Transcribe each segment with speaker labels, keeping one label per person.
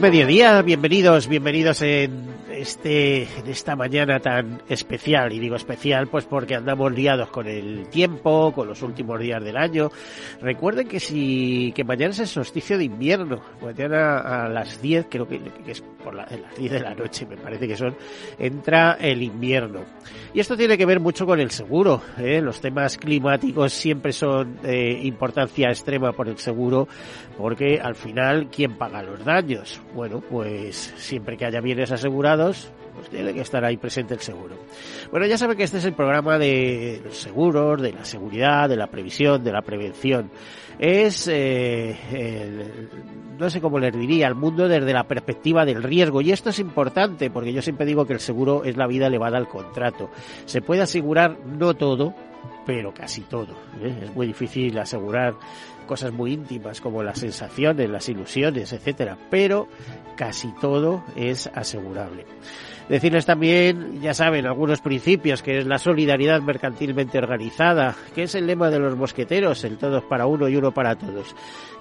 Speaker 1: Mediodía, bienvenidos, bienvenidos en este, en esta mañana tan especial, y digo especial pues porque andamos liados con el tiempo, con los últimos días del año. Recuerden que si, que mañana es el solsticio de invierno, mañana a las 10, creo que, es por las 10 de la noche, me parece que son, entra el invierno. Y esto tiene que ver mucho con el seguro, ¿eh? los temas climáticos siempre son de importancia extrema por el seguro, porque al final, ¿quién paga los daños? Bueno, pues siempre que haya bienes asegurados, pues tiene que estar ahí presente el seguro. Bueno, ya saben que este es el programa de los seguros, de la seguridad, de la previsión, de la prevención. Es, eh, no sé cómo les diría, el mundo desde la perspectiva del riesgo. Y esto es importante porque yo siempre digo que el seguro es la vida elevada al contrato. Se puede asegurar no todo, pero casi todo. ¿eh? Es muy difícil asegurar cosas muy íntimas como las sensaciones, las ilusiones, etcétera, pero casi todo es asegurable. Decirles también, ya saben, algunos principios, que es la solidaridad mercantilmente organizada, que es el lema de los mosqueteros, el todos para uno y uno para todos,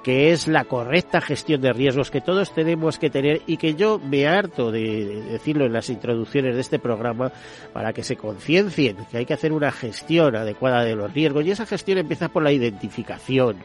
Speaker 1: que es la correcta gestión de riesgos que todos tenemos que tener y que yo me harto de decirlo en las introducciones de este programa para que se conciencien que hay que hacer una gestión adecuada de los riesgos y esa gestión empieza por la identificación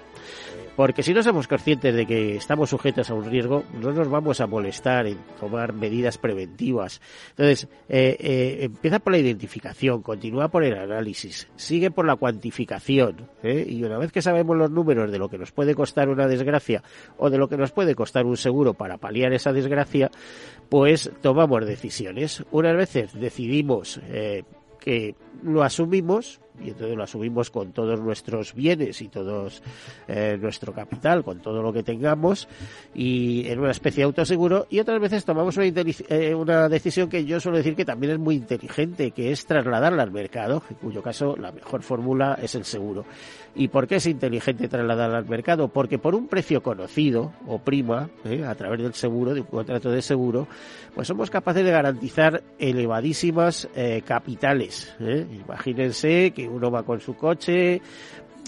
Speaker 1: porque si no somos conscientes de que estamos sujetos a un riesgo, no nos vamos a molestar en tomar medidas preventivas. Entonces, eh, eh, empieza por la identificación, continúa por el análisis, sigue por la cuantificación. ¿eh? Y una vez que sabemos los números de lo que nos puede costar una desgracia o de lo que nos puede costar un seguro para paliar esa desgracia, pues tomamos decisiones. Unas veces decidimos que lo asumimos y entonces lo asumimos con todos nuestros bienes y todos eh, nuestro capital, con todo lo que tengamos y en una especie de autoseguro y otras veces tomamos una, eh, una decisión que yo suelo decir que también es muy inteligente, que es trasladarla al mercado, en cuyo caso la mejor fórmula es el seguro. ¿Y por qué es inteligente trasladarla al mercado? Porque por un precio conocido o prima, eh, a través del seguro, de un contrato de seguro, pues somos capaces de garantizar elevadísimas capitales. Imagínense que uno va con su coche,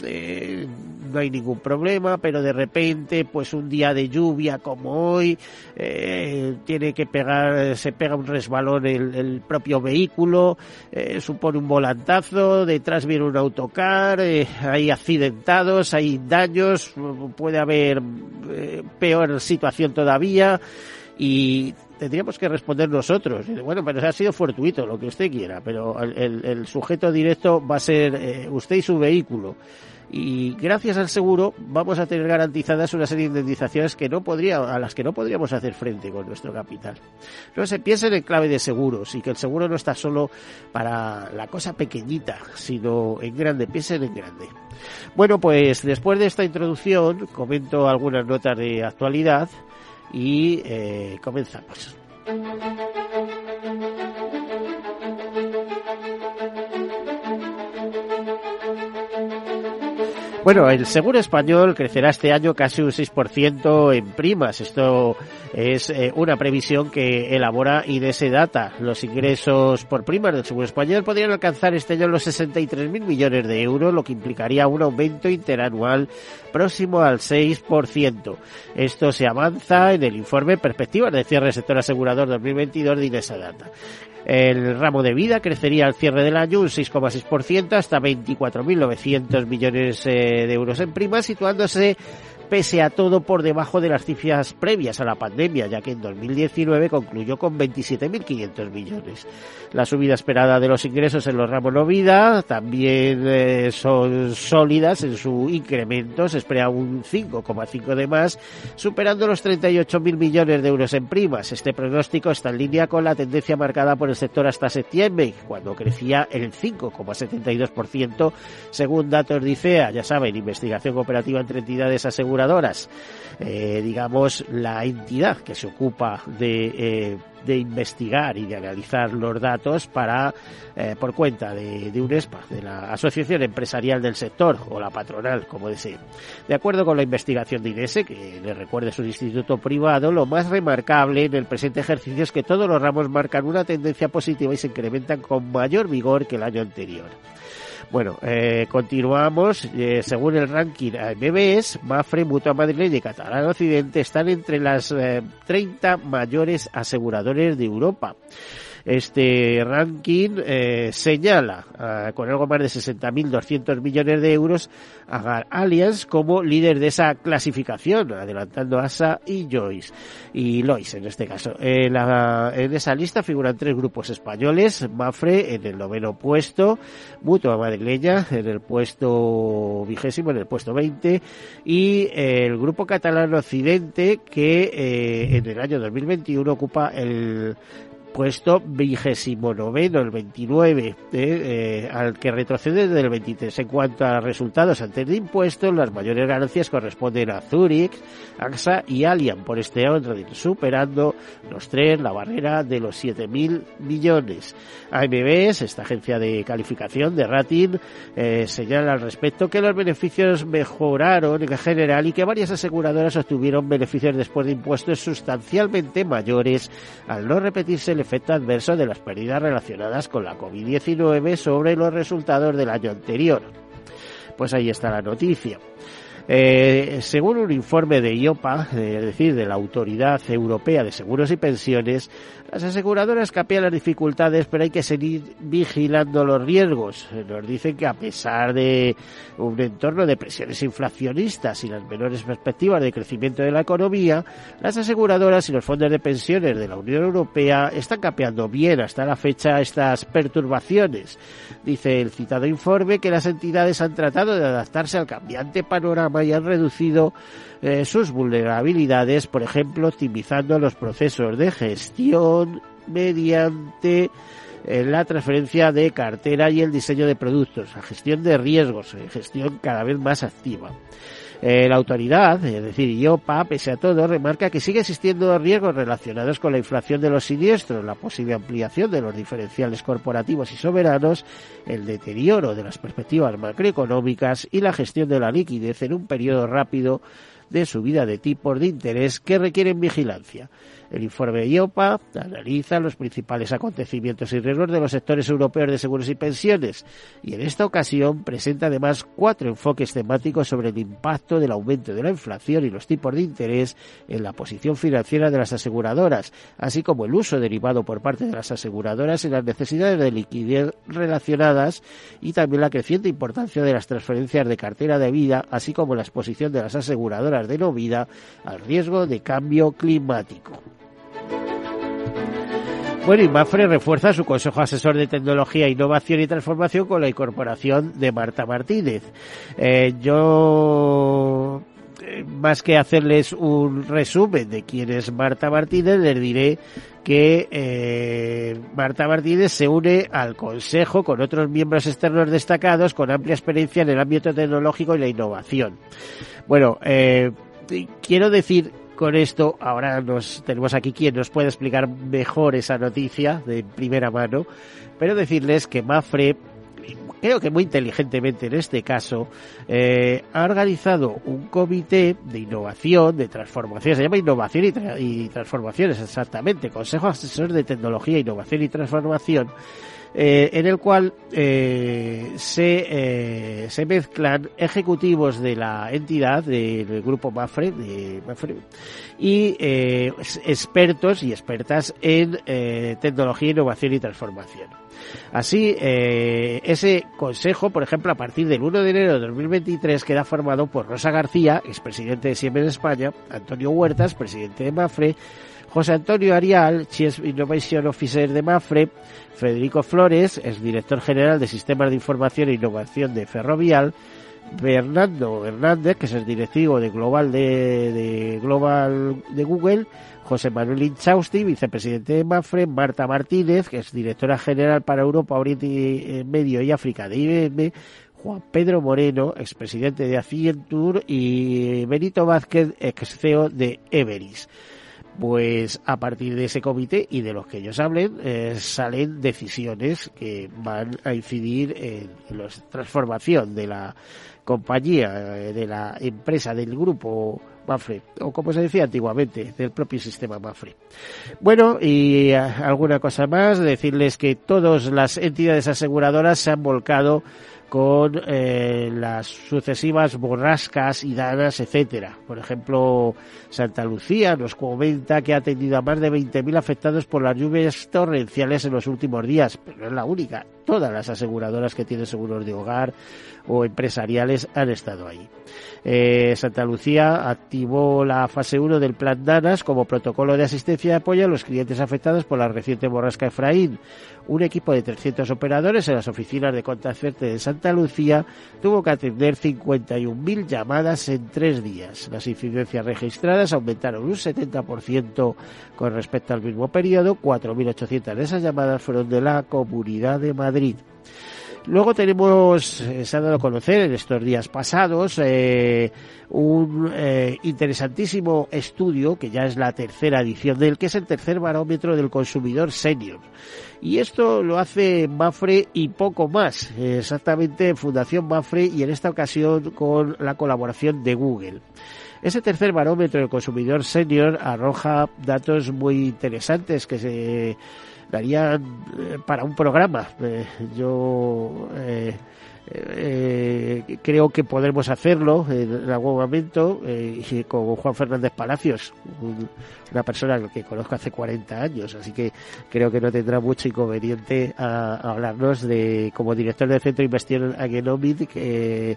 Speaker 1: eh, no hay ningún problema, pero de repente, pues un día de lluvia como hoy, eh, tiene que pegar, se pega un resbalón el, el propio vehículo, eh, supone un volantazo, detrás viene un autocar, hay accidentados, hay daños, puede haber peor situación todavía y tendríamos que responder nosotros. Bueno, pero ha sido fortuito, lo que usted quiera, pero el, sujeto directo va a ser eh, usted y su vehículo. Y gracias al seguro vamos a tener garantizadas una serie de indemnizaciones que no podría, a las que no podríamos hacer frente con nuestro capital. No se piensen en clave de seguros y que el seguro no está solo para la cosa pequeñita, sino en grande, piensen en grande. Bueno, pues después de esta introducción comento algunas notas de actualidad y eh, comenzamos. Bueno, el seguro español crecerá este año casi un 6% en primas. Esto es eh, una previsión que elabora IDS Data. Los ingresos por primas del seguro español podrían alcanzar este año los 63.000 millones de euros, lo que implicaría un aumento interanual próximo al 6%. Esto se avanza en el informe Perspectivas de cierre del sector asegurador 2022 de IDS Data. El ramo de vida crecería al cierre del año un 6,6% hasta 24.900 millones eh, de euros en primas, situándose pese a todo por debajo de las cifras previas a la pandemia, ya que en 2019 concluyó con 27.500 millones. La subida esperada de los ingresos en los ramos no vida también eh, son sólidas en su incremento, se espera un 5,5 de más, superando los 38.000 millones de euros en primas. Este pronóstico está en línea con la tendencia marcada por el sector hasta septiembre, cuando crecía el 5,72%, según datos de ICEA, ya saben, investigación cooperativa entre entidades aseguradoras. Eh, digamos, la entidad que se ocupa de, eh, de investigar y de analizar los datos para, eh, por cuenta de, de, UNESPA, de la Asociación Empresarial del Sector, o la patronal, como desee. De acuerdo con la investigación de INESE, que le recuerde su instituto privado, lo más remarcable en el presente ejercicio es que todos los ramos marcan una tendencia positiva y se incrementan con mayor vigor que el año anterior. Bueno, eh, continuamos. Eh, según el ranking MBS, Mafre, Mutua Madrileña y Catalán Occidente están entre las eh, 30 mayores aseguradores de Europa. Este ranking eh, señala uh, con algo más de 60.200 millones de euros a Allianz como líder de esa clasificación, adelantando ASA y Joyce y Lois en este caso. En, la, en esa lista figuran tres grupos españoles, Mafre en el noveno puesto, Mutua Madrileña en el puesto vigésimo, en el puesto 20 y eh, el grupo catalán Occidente que eh, en el año 2021 ocupa el puesto vigésimo noveno, el 29, eh, eh, al que retrocede del 23. En cuanto a resultados antes de impuestos, las mayores ganancias corresponden a Zurich, AXA y Allianz por este orden, superando los tres la barrera de los 7.000 millones. AMBS, esta agencia de calificación de rating, eh, señala al respecto que los beneficios mejoraron en general y que varias aseguradoras obtuvieron beneficios después de impuestos sustancialmente mayores al no repetirse el efecto adverso de las pérdidas relacionadas con la COVID-19 sobre los resultados del año anterior. Pues ahí está la noticia. Eh, según un informe de IOPA, es decir, de la Autoridad Europea de Seguros y Pensiones, las aseguradoras capean las dificultades, pero hay que seguir vigilando los riesgos. Nos dicen que a pesar de un entorno de presiones inflacionistas y las menores perspectivas de crecimiento de la economía, las aseguradoras y los fondos de pensiones de la Unión Europea están capeando bien hasta la fecha estas perturbaciones. Dice el citado informe que las entidades han tratado de adaptarse al cambiante panorama y han reducido eh, sus vulnerabilidades, por ejemplo, optimizando los procesos de gestión mediante eh, la transferencia de cartera y el diseño de productos, la gestión de riesgos, eh, gestión cada vez más activa. Eh, la autoridad, es decir, IOPA, pese a todo, remarca que sigue existiendo riesgos relacionados con la inflación de los siniestros, la posible ampliación de los diferenciales corporativos y soberanos, el deterioro de las perspectivas macroeconómicas y la gestión de la liquidez en un periodo rápido de subida de tipos de interés que requieren vigilancia. El informe IOPA analiza los principales acontecimientos y riesgos de los sectores europeos de seguros y pensiones y en esta ocasión presenta además cuatro enfoques temáticos sobre el impacto del aumento de la inflación y los tipos de interés en la posición financiera de las aseguradoras, así como el uso derivado por parte de las aseguradoras en las necesidades de liquidez relacionadas y también la creciente importancia de las transferencias de cartera de vida, así como la exposición de las aseguradoras de no vida al riesgo de cambio climático. Bueno, y Mafre refuerza su Consejo Asesor de Tecnología, Innovación y Transformación con la incorporación de Marta Martínez. Eh, yo, eh, más que hacerles un resumen de quién es Marta Martínez, les diré que eh, Marta Martínez se une al Consejo con otros miembros externos destacados con amplia experiencia en el ámbito tecnológico y la innovación. Bueno, quiero decir con esto, ahora nos tenemos aquí quien nos puede explicar mejor esa noticia de primera mano, pero decirles que Mafre creo que muy inteligentemente en este caso, eh, ha organizado un comité de innovación, de transformación, se llama Innovación y, tra y Transformaciones exactamente, Consejo Asesor de Tecnología, Innovación y Transformación, eh, en el cual eh, se, eh, se mezclan ejecutivos de la entidad, del grupo Mafre, de Mafre y expertos y expertas en tecnología, innovación y transformación. Así, ese consejo, por ejemplo, a partir del 1 de enero de 2023, queda formado por Rosa García, expresidente de Siemens España, Antonio Huertas, presidente de Mafre, José Antonio Arial, Chief Innovation Officer de Mafre, Federico Flores, es director general de Sistemas de Información e Innovación de Ferrovial, Fernando Hernández, que es el directivo de Global de, Global de Google, José Manuel Inchausti, vicepresidente de Mafre, Marta Martínez, que es directora general para Europa, Oriente Medio y África de IBM, Juan Pedro Moreno, expresidente de Accenture y Benito Vázquez, ex CEO de Everis pues a partir de ese comité y de los que ellos hablen eh, salen decisiones que van a incidir en, la transformación de la compañía, eh, de la empresa, del grupo Mafre, o como se decía antiguamente, del propio sistema Mafre. Bueno, y eh, alguna cosa más, decirles que todas las entidades aseguradoras se han volcado con eh, las sucesivas borrascas y danas, etcétera. Por ejemplo, Santa Lucía nos comenta que ha tenido a más de 20.000 afectados por las lluvias torrenciales en los últimos días, pero no es la única. Todas las aseguradoras que tienen seguros de hogar o empresariales han estado ahí. Eh, Santa Lucía activó la fase 1 del Plan DANAS como protocolo de asistencia y apoyo a los clientes afectados por la reciente borrasca Efraín. Un equipo de 300 operadores en las oficinas de Contacerte de Santa Lucía tuvo que atender 51.000 llamadas en tres días. Las incidencias registradas aumentaron un 70% con respecto al mismo periodo. 4.800 de esas llamadas fueron de la Comunidad de Madrid. Luego tenemos, eh, se ha dado a conocer en estos días pasados, eh, un eh, interesantísimo estudio, que ya es la tercera edición del, que es el tercer barómetro del consumidor senior. Y esto lo hace Mafre y poco más, exactamente Fundación Mafre y en esta ocasión con la colaboración de Google. Ese tercer barómetro del consumidor senior arroja datos muy interesantes que se darían eh, para un programa. Eh, yo eh, creo que podremos hacerlo en algún momento y con Juan Fernández Palacios, una persona que conozco hace 40 años, así que creo que no tendrá mucho inconveniente a, hablarnos de como director del Centro de Investigación Agenomic que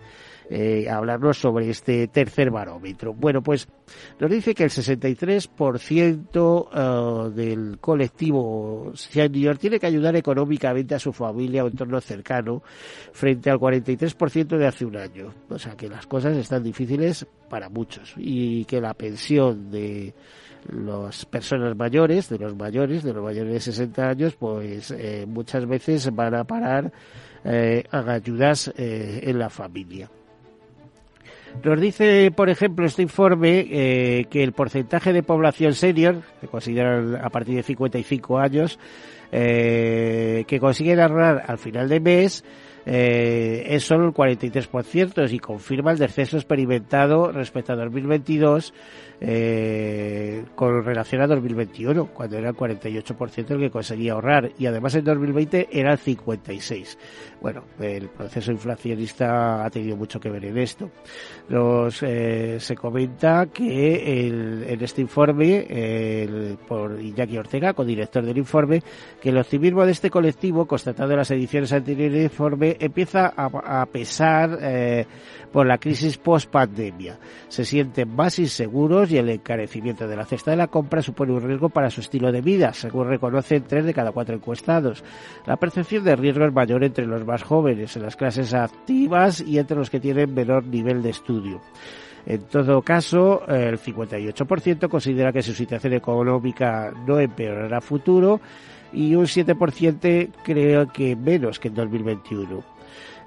Speaker 1: eh, hablarnos sobre este tercer barómetro. Bueno, pues nos dice que el 63% uh, del colectivo senior tiene que ayudar económicamente a su familia o entorno cercano frente al 43% de hace un año. O sea que las cosas están difíciles para muchos y que la pensión de las personas mayores, de los mayores, de los mayores de 60 años, pues eh, muchas veces van a parar eh, a ayudas eh, en la familia. Nos dice, por ejemplo, este informe eh, que el porcentaje de población senior, que consideran a partir de 55 años, eh, que consiguen ahorrar al final de mes, eh, es solo el 43% y confirma el descenso experimentado respecto a 2022 eh, con relación a 2021, cuando era el 48% el que conseguía ahorrar y además en 2020 era el 56%. Bueno, el proceso inflacionista ha tenido mucho que ver en esto. Los, eh, se comenta que en este informe, por Iñaki Ortega, co-director del informe, que el optimismo de este colectivo, constatado en las ediciones anteriores del informe, empieza a, pesar eh, por la crisis post-pandemia. Se sienten más inseguros y el encarecimiento de la cesta de la compra supone un riesgo para su estilo de vida, según reconocen tres de cada cuatro encuestados. La percepción de riesgo es mayor entre los más jóvenes, en las clases activas y entre los que tienen menor nivel de estudio. En todo caso, el 58% considera que su situación económica no empeorará a futuro y un 7% creo que menos que en 2021.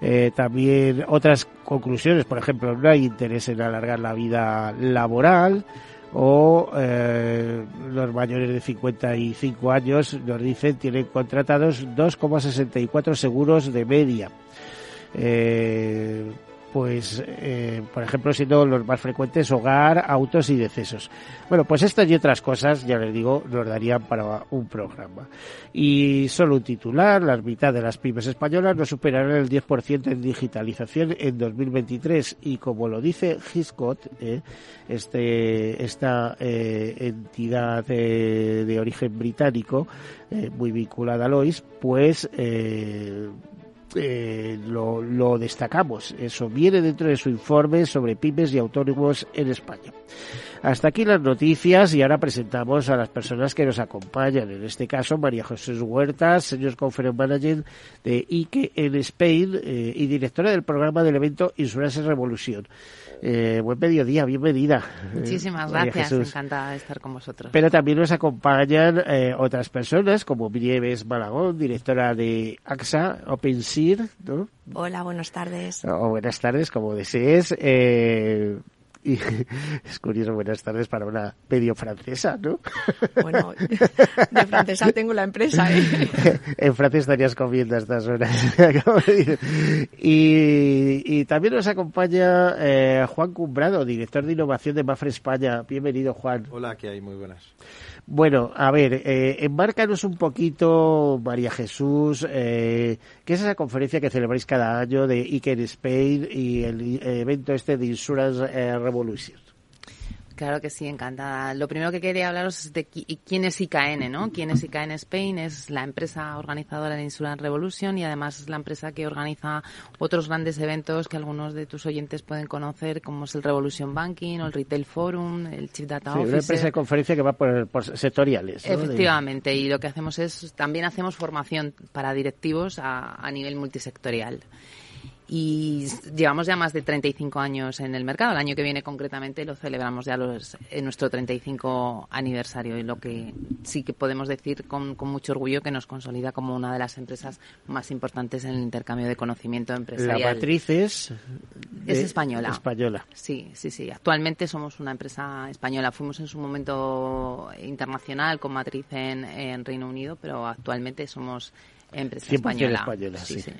Speaker 1: Eh, también otras conclusiones, por ejemplo, no hay interés en alargar la vida laboral o eh, los mayores de 55 años nos dicen tienen contratados 2,64 seguros de media. Eh, pues, eh, por ejemplo, siendo los más frecuentes hogar, autos y decesos. Bueno, pues estas y otras cosas, ya les digo, nos darían para un programa. Y solo un titular, la mitad de las pymes españolas no superarán el 10% en digitalización en 2023 y como lo dice Hiscott, eh, este, esta eh, entidad de origen británico, muy vinculada a Lois, pues eh, lo, destacamos. Eso viene dentro de su informe sobre pymes y autónomos en España. Hasta aquí las noticias y ahora presentamos a las personas que nos acompañan. En este caso, María José Huertas, Señor Conference Manager de IKE en Spain eh, y directora del programa del evento Insurance Revolution. Eh, buen mediodía, bienvenida.
Speaker 2: Muchísimas gracias, encantada de estar con vosotros.
Speaker 1: Pero también nos acompañan eh, otras personas, como Nieves Malagón, directora de AXA OpenSear, ¿no?
Speaker 3: Hola, buenas tardes.
Speaker 1: O buenas tardes, como desees. Eh, y es curioso, buenas tardes para una medio francesa, ¿no?
Speaker 3: Bueno, de francesa tengo la empresa, ¿eh?
Speaker 1: En Francia estarías comiendo a estas horas. y, y también nos acompaña eh, Juan Cumbrado, director de innovación de Mafre España. Bienvenido, Juan.
Speaker 4: Hola, ¿qué hay? Muy buenas.
Speaker 1: Bueno, a ver, eh, embárcanos un poquito, María Jesús, eh, ¿qué es esa conferencia que celebráis cada año de IKEA Spain y el evento este de Insurance eh, Revolution?
Speaker 2: Claro que sí, encantada. Lo primero que quería hablaros es de quién es IKN, ¿no? ¿Quién es IKN Spain? Es la empresa organizadora de Insurance Revolution y además es la empresa que organiza otros grandes eventos que algunos de tus oyentes pueden conocer, como es el Revolution Banking o el Retail Forum, el Chief Data sí,
Speaker 1: Officer. una empresa de conferencia que va por, sectoriales.
Speaker 2: Efectivamente, y lo que hacemos es, también hacemos formación para directivos a, a nivel multisectorial y llevamos ya más de 35 años en el mercado. El año que viene concretamente lo celebramos ya los, en nuestro 35 aniversario y lo que sí que podemos decir con, con, mucho orgullo que nos consolida como una de las empresas más importantes en el intercambio de conocimiento empresarial.
Speaker 1: La matriz es,
Speaker 2: es española.
Speaker 1: Española.
Speaker 2: Sí, sí, sí. Actualmente somos una empresa española. Fuimos en su momento internacional con matriz en, en Reino Unido, pero actualmente somos empresa española.
Speaker 1: española sí. sí.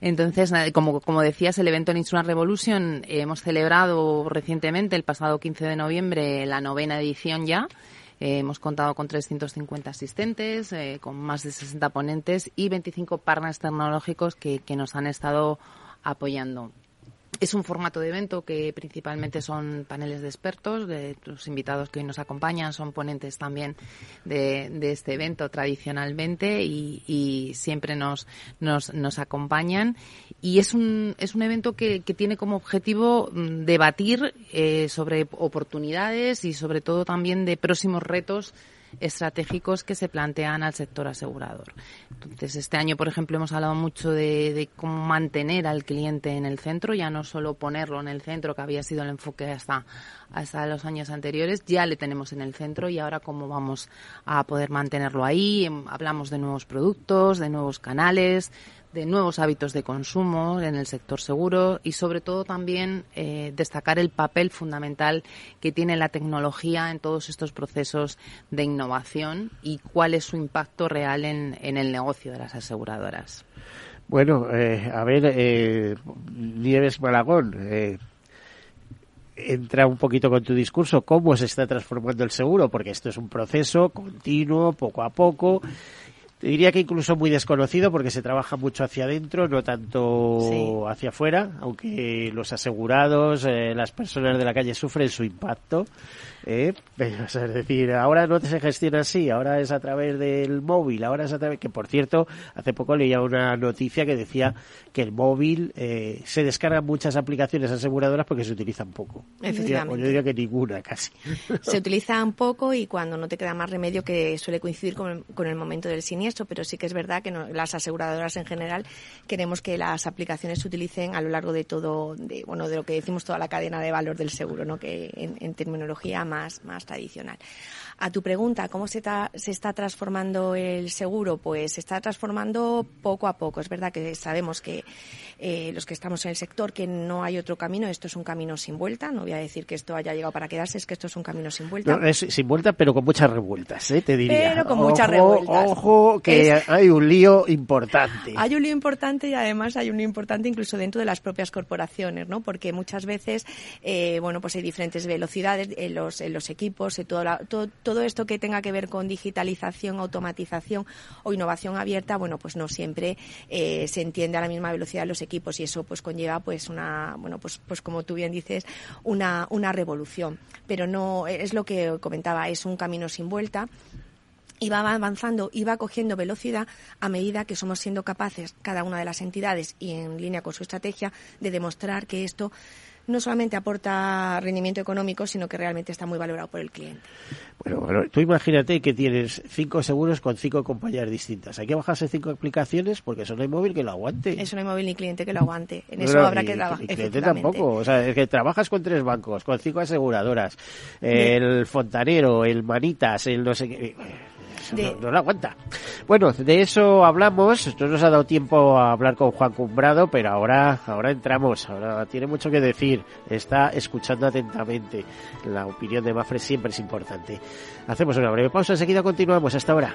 Speaker 2: Entonces, como, como decías, el evento en Insurance Revolution eh, hemos celebrado recientemente, el pasado 15 de noviembre, la novena edición ya. Eh, hemos contado con 350 asistentes, eh, con más de 60 ponentes y 25 partners tecnológicos que, que nos han estado apoyando. Es un formato de evento que principalmente son paneles de expertos, de los invitados que hoy nos acompañan son ponentes también de, este evento tradicionalmente y, siempre nos, nos, acompañan. Y es un, es un evento que, que tiene como objetivo mm, debatir eh, sobre oportunidades y sobre todo también de próximos retos estratégicos que se plantean al sector asegurador. Entonces, este año, por ejemplo, hemos hablado mucho de, cómo mantener al cliente en el centro, ya no solo ponerlo en el centro, que había sido el enfoque hasta, hasta los años anteriores, ya le tenemos en el centro y ahora cómo vamos a poder mantenerlo ahí. Hablamos de nuevos productos, de nuevos canales, de nuevos hábitos de consumo en el sector seguro y sobre todo también eh, destacar el papel fundamental que tiene la tecnología en todos estos procesos de innovación y cuál es su impacto real en, el negocio de las aseguradoras.
Speaker 1: Bueno, eh, a ver, eh, Nieves Malagón, eh, entra un poquito con tu discurso, cómo se está transformando el seguro, porque esto es un proceso continuo, poco a poco, te diría que incluso muy desconocido porque se trabaja mucho hacia adentro, no tanto hacia afuera, aunque los asegurados, eh, las personas de la calle sufren su impacto. ¿Eh? Es decir, ahora no se gestiona así, ahora es a través del móvil, ahora es a través, que por cierto, hace poco leía una noticia que decía que el móvil eh, se descargan muchas aplicaciones aseguradoras porque se utilizan poco.
Speaker 3: Efectivamente.
Speaker 1: Yo diría que ninguna casi.
Speaker 3: Se utilizan poco y cuando no te queda más remedio que suele coincidir con el, con el momento del siniestro, pero sí que es verdad que las aseguradoras en general queremos que las aplicaciones se utilicen a lo largo de todo, de, bueno, de lo que decimos toda la cadena de valor del seguro, ¿no? que en, en terminología más más, tradicional. A tu pregunta, ¿cómo se, se está transformando el seguro? Pues se está transformando poco a poco. Es verdad que sabemos que eh, los que estamos en el sector que no hay otro camino. Esto es un camino sin vuelta. No voy a decir que esto haya llegado para quedarse, es que esto es un camino sin vuelta.
Speaker 1: es sin vuelta, pero con muchas revueltas, ¿eh? te diría.
Speaker 3: Pero con muchas revueltas.
Speaker 1: Ojo, que hay un lío importante.
Speaker 3: Hay un lío importante y además hay un lío importante incluso dentro de las propias corporaciones, ¿no? Porque muchas veces, eh, bueno, pues hay diferentes velocidades en los, en los equipos, todo, todo, todo esto que tenga que ver con digitalización, automatización o innovación abierta, bueno, pues no siempre eh, se entiende a la misma velocidad los equipos y eso pues conlleva pues una, bueno, pues, pues como tú bien dices, una, una revolución. Pero no, es lo que comentaba, es un camino sin vuelta y va avanzando y va cogiendo velocidad a medida que somos siendo capaces, cada una de las entidades y en línea con su estrategia, de demostrar que esto no solamente aporta rendimiento económico, sino que realmente está muy valorado por el cliente.
Speaker 1: Bueno, bueno tú imagínate que tienes cinco seguros con cinco compañías distintas. Hay que bajarse cinco aplicaciones porque eso no hay móvil que lo aguante.
Speaker 3: Eso no hay móvil ni cliente que lo aguante. En eso habrá que trabajar.
Speaker 1: Cliente tampoco. O sea, es que trabajas con tres bancos, con cinco aseguradoras, el fontanero, el manitas, el no sé qué no, lo aguanta. Bueno, de eso hablamos. No nos ha dado tiempo a hablar con Juan Cumbrado, pero ahora, ahora entramos. Ahora tiene mucho que decir. Está escuchando atentamente. La opinión de Mafre siempre es importante. Hacemos una breve pausa. Enseguida continuamos. Hasta ahora.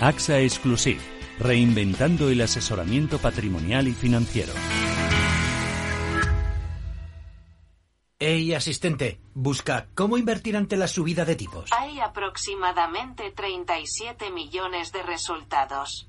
Speaker 5: AXA Exclusive, reinventando el asesoramiento patrimonial y financiero.
Speaker 6: Hey, asistente, busca cómo invertir ante la subida de tipos.
Speaker 7: Hay aproximadamente 37 millones de resultados.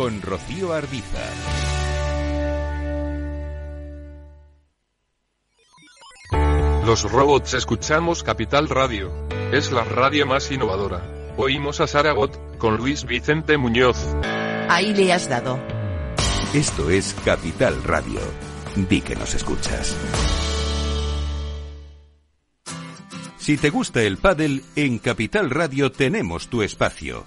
Speaker 8: con Rocío Arbiza.
Speaker 9: Los robots escuchamos Capital Radio. Es la radio más innovadora. Oímos a Saragot con Luis Vicente Muñoz.
Speaker 10: Ahí le has dado.
Speaker 8: Esto es Capital Radio. Di que nos escuchas. Si te gusta el pádel, en Capital Radio tenemos tu espacio.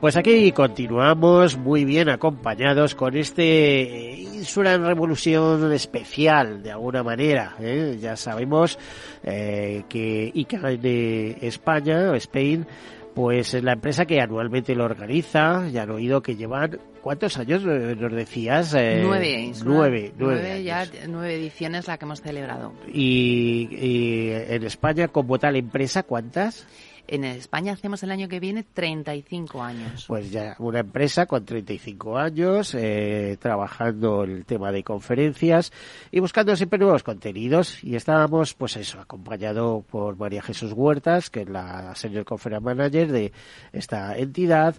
Speaker 1: Pues aquí continuamos muy bien acompañados con este Insurance Revolución especial, de alguna manera. ¿eh? Ya sabemos eh, que ICA de España, Spain, pues es la empresa que anualmente lo organiza. Ya han oído que llevan, ¿cuántos años eh, nos decías?
Speaker 11: Eh, nueve,
Speaker 1: nueve, nueve,
Speaker 11: nueve ya, nueve ediciones la que hemos celebrado.
Speaker 1: Y, y en España, como tal empresa, ¿cuántas?
Speaker 11: En España hacemos el año que viene 35 años.
Speaker 1: Pues ya una empresa con 35 años, eh, trabajando el tema de conferencias y buscando siempre nuevos contenidos. Y estábamos, pues eso, acompañado por María Jesús Huertas, que es la Senior Conference Manager de esta entidad,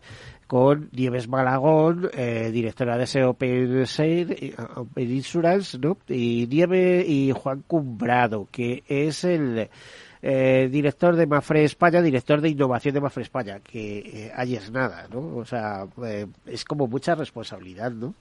Speaker 1: con Nieves Malagón, eh, directora de ese Open, Open Insurance, ¿no? Y Nieve y Juan Cumbrado, que es el eh, director de Mafre España, director de innovación de Mafre España, que eh, ahí es nada, ¿no? O sea, eh, es como mucha responsabilidad, ¿no?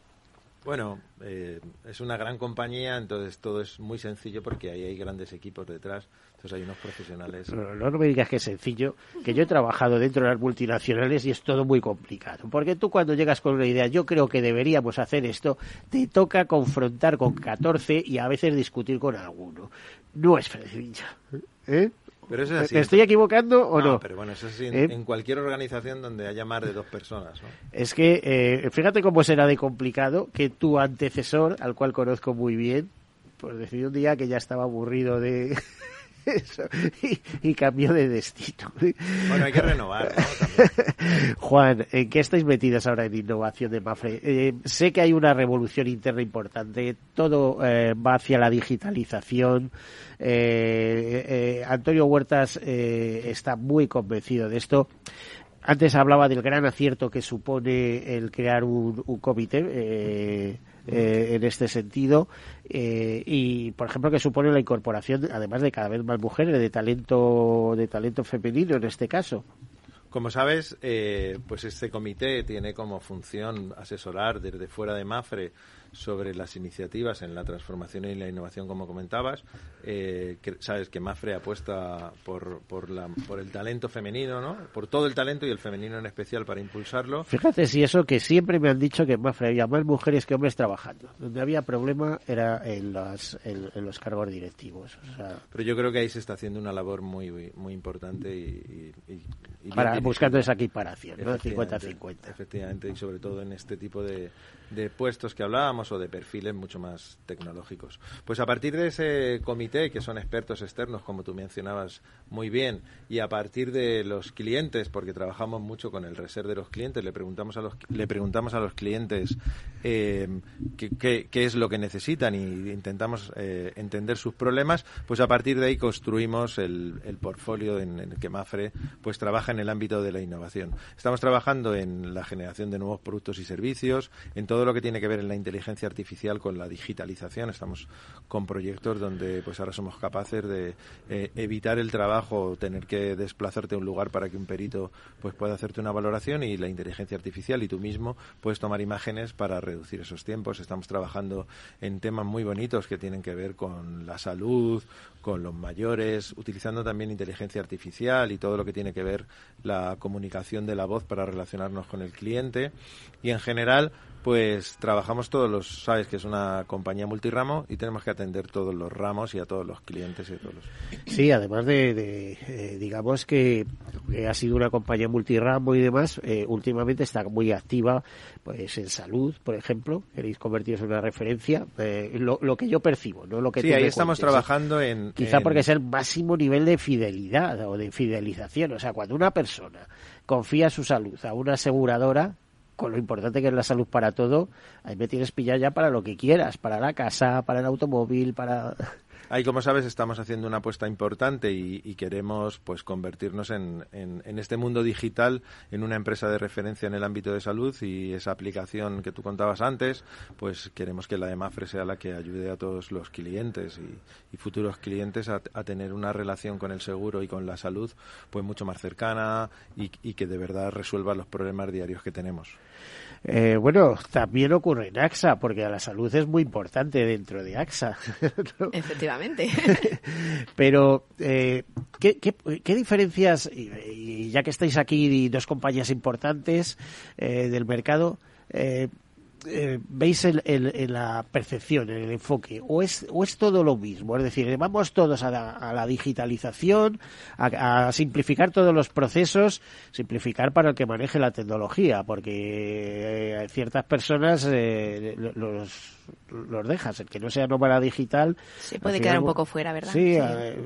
Speaker 12: Bueno, eh, es una gran compañía, entonces todo es muy sencillo porque ahí hay grandes equipos detrás, entonces hay unos profesionales.
Speaker 1: No, no, me digas que es sencillo, que yo he trabajado dentro de las multinacionales y es todo muy complicado, porque tú cuando llegas con una idea, yo creo que deberíamos hacer esto, te toca confrontar con 14 y a veces discutir con alguno. No es sencillo. ¿Eh?
Speaker 12: Pero eso es así.
Speaker 1: ¿Me estoy equivocando o no?
Speaker 12: pero bueno, eso es así en,
Speaker 1: ¿Eh?
Speaker 12: en cualquier organización donde haya más de dos personas, ¿no?
Speaker 1: Es que, eh, fíjate cómo será de complicado que tu antecesor, al cual conozco muy bien, pues decidió un día que ya estaba aburrido de eso y, y cambió de destino.
Speaker 12: Bueno, hay que renovar, ¿no?
Speaker 1: Juan, ¿en qué estáis metidos ahora en innovación de Mafre? Eh, sé que hay una revolución interna importante, todo eh, va hacia la digitalización. Eh, eh, Antonio Huertas eh, está muy convencido de esto. Antes hablaba del gran acierto que supone el crear un, un comité eh, eh, en este sentido eh, y, por ejemplo, que supone la incorporación, además de cada vez más mujeres, de talento, de talento femenino en este caso.
Speaker 12: Como sabes, eh, pues este comité tiene como función asesorar desde fuera de Mafre sobre las iniciativas en la transformación y la innovación, como comentabas. Eh, que, sabes que Mafre apuesta por, por, la, por el talento femenino, ¿no? Por todo el talento y el femenino en especial para impulsarlo.
Speaker 1: Fíjate si eso que siempre me han dicho que en Mafre había más mujeres que hombres trabajando. Donde había problema era en, las, en, en los cargos directivos. O sea,
Speaker 12: Pero yo creo que ahí se está haciendo una labor muy, muy importante y, y, y-
Speaker 1: para, buscando esa equiparación, ¿no?
Speaker 12: Efectivamente,
Speaker 1: 50-50.
Speaker 12: Efectivamente, y sobre todo en este tipo de, de puestos que hablábamos o de perfiles mucho más tecnológicos. Pues a partir de ese comité, que son expertos externos, como tú mencionabas muy bien, y a partir de los clientes, porque trabajamos mucho con el reser de los clientes, le preguntamos a los, le preguntamos a los clientes eh, qué, es lo que necesitan y intentamos eh, entender sus problemas, pues a partir de ahí construimos el, el portfolio en, en el que Mafre pues trabaja en el ámbito de la innovación. Estamos trabajando en la generación de nuevos productos y servicios, en todo lo que tiene que ver en la inteligencia artificial con la digitalización. Estamos con proyectos donde pues ahora somos capaces de eh, evitar el trabajo tener que desplazarte a un lugar para que un perito pues pueda hacerte una valoración y la inteligencia artificial y tú mismo puedes tomar imágenes para reducir esos tiempos. Estamos trabajando en temas muy bonitos que tienen que ver con la salud, con los mayores, utilizando también inteligencia artificial y todo lo que tiene que ver la comunicación de la voz para relacionarnos con el cliente. Y en general, pues trabajamos todos nosotros sabes que es una compañía multiramo y tenemos que atender todos los ramos y a todos los clientes y a todos los...
Speaker 1: Sí, además de, eh, digamos que, ha sido una compañía multiramo y demás, eh, últimamente está muy activa pues en salud, por ejemplo, queréis convertiros en una referencia, eh, lo, que yo percibo, no lo que
Speaker 12: Sí, ahí estamos trabajando en...
Speaker 1: Quizá porque es el máximo nivel de fidelidad o de fidelización, o sea, cuando una persona confía su salud a una aseguradora, con lo importante que es la salud para todo, ahí me tienes pillado ya para lo que quieras, para la casa, para el automóvil, para...
Speaker 12: Ahí, como sabes, estamos haciendo una apuesta importante y, queremos pues convertirnos en, en, este mundo digital en una empresa de referencia en el ámbito de salud y esa aplicación que tú contabas antes, pues queremos que la de Mafre sea la que ayude a todos los clientes y, futuros clientes a, tener una relación con el seguro y con la salud pues mucho más cercana y, y que de verdad resuelva los problemas diarios que tenemos.
Speaker 1: Eh, bueno, también ocurre en AXA, porque la salud es muy importante dentro de AXA.
Speaker 13: Efectivamente.
Speaker 1: Pero, eh, ¿qué, qué, diferencias, y, ya que estáis aquí dos compañías importantes eh, del mercado, eh, eh, veis en, la percepción, en el enfoque, o es, o es todo lo mismo, es decir, vamos todos a la, digitalización, a, simplificar todos los procesos, simplificar para el que maneje la tecnología, porque hay ciertas personas eh, los los dejas. El que no sea nómada digital.
Speaker 13: Se puede quedar un poco fuera, ¿verdad?
Speaker 1: Sí, eh,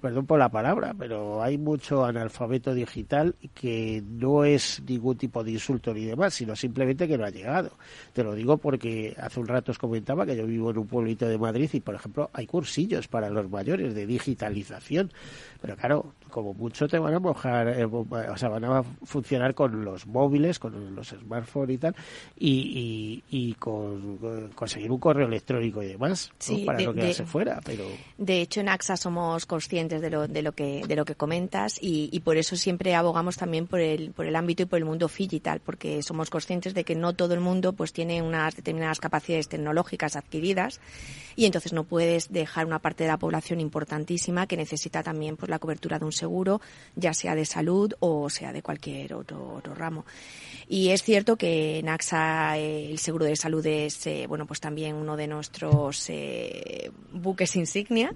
Speaker 1: perdón por la palabra, pero hay mucho analfabeto digital que no es ningún tipo de insulto ni demás, sino simplemente que no ha llegado. Te lo digo porque hace un rato os comentaba que yo vivo en un pueblito de Madrid y, por ejemplo, hay cursillos para los mayores de digitalización. Pero claro, como mucho te van a mojar, eh, o sea, van a funcionar con los móviles, con los smartphones y tal, y, y, con, conseguir un correo electrónico y demás, para no quedarse fuera. Pero...
Speaker 13: De hecho, en AXA somos conscientes de lo, de lo, que, de lo que comentas y, y por eso siempre abogamos también por el, por el ámbito y por el mundo digital, porque somos conscientes de que no todo el mundo pues tiene unas determinadas capacidades tecnológicas adquiridas y entonces no puedes dejar una parte de la población importantísima que necesita también pues la cobertura de un seguro, ya sea de salud o sea de cualquier otro, otro ramo. Y es cierto que en AXA eh, el seguro de salud es, eh, bueno, pues también uno de nuestros eh, buques insignia.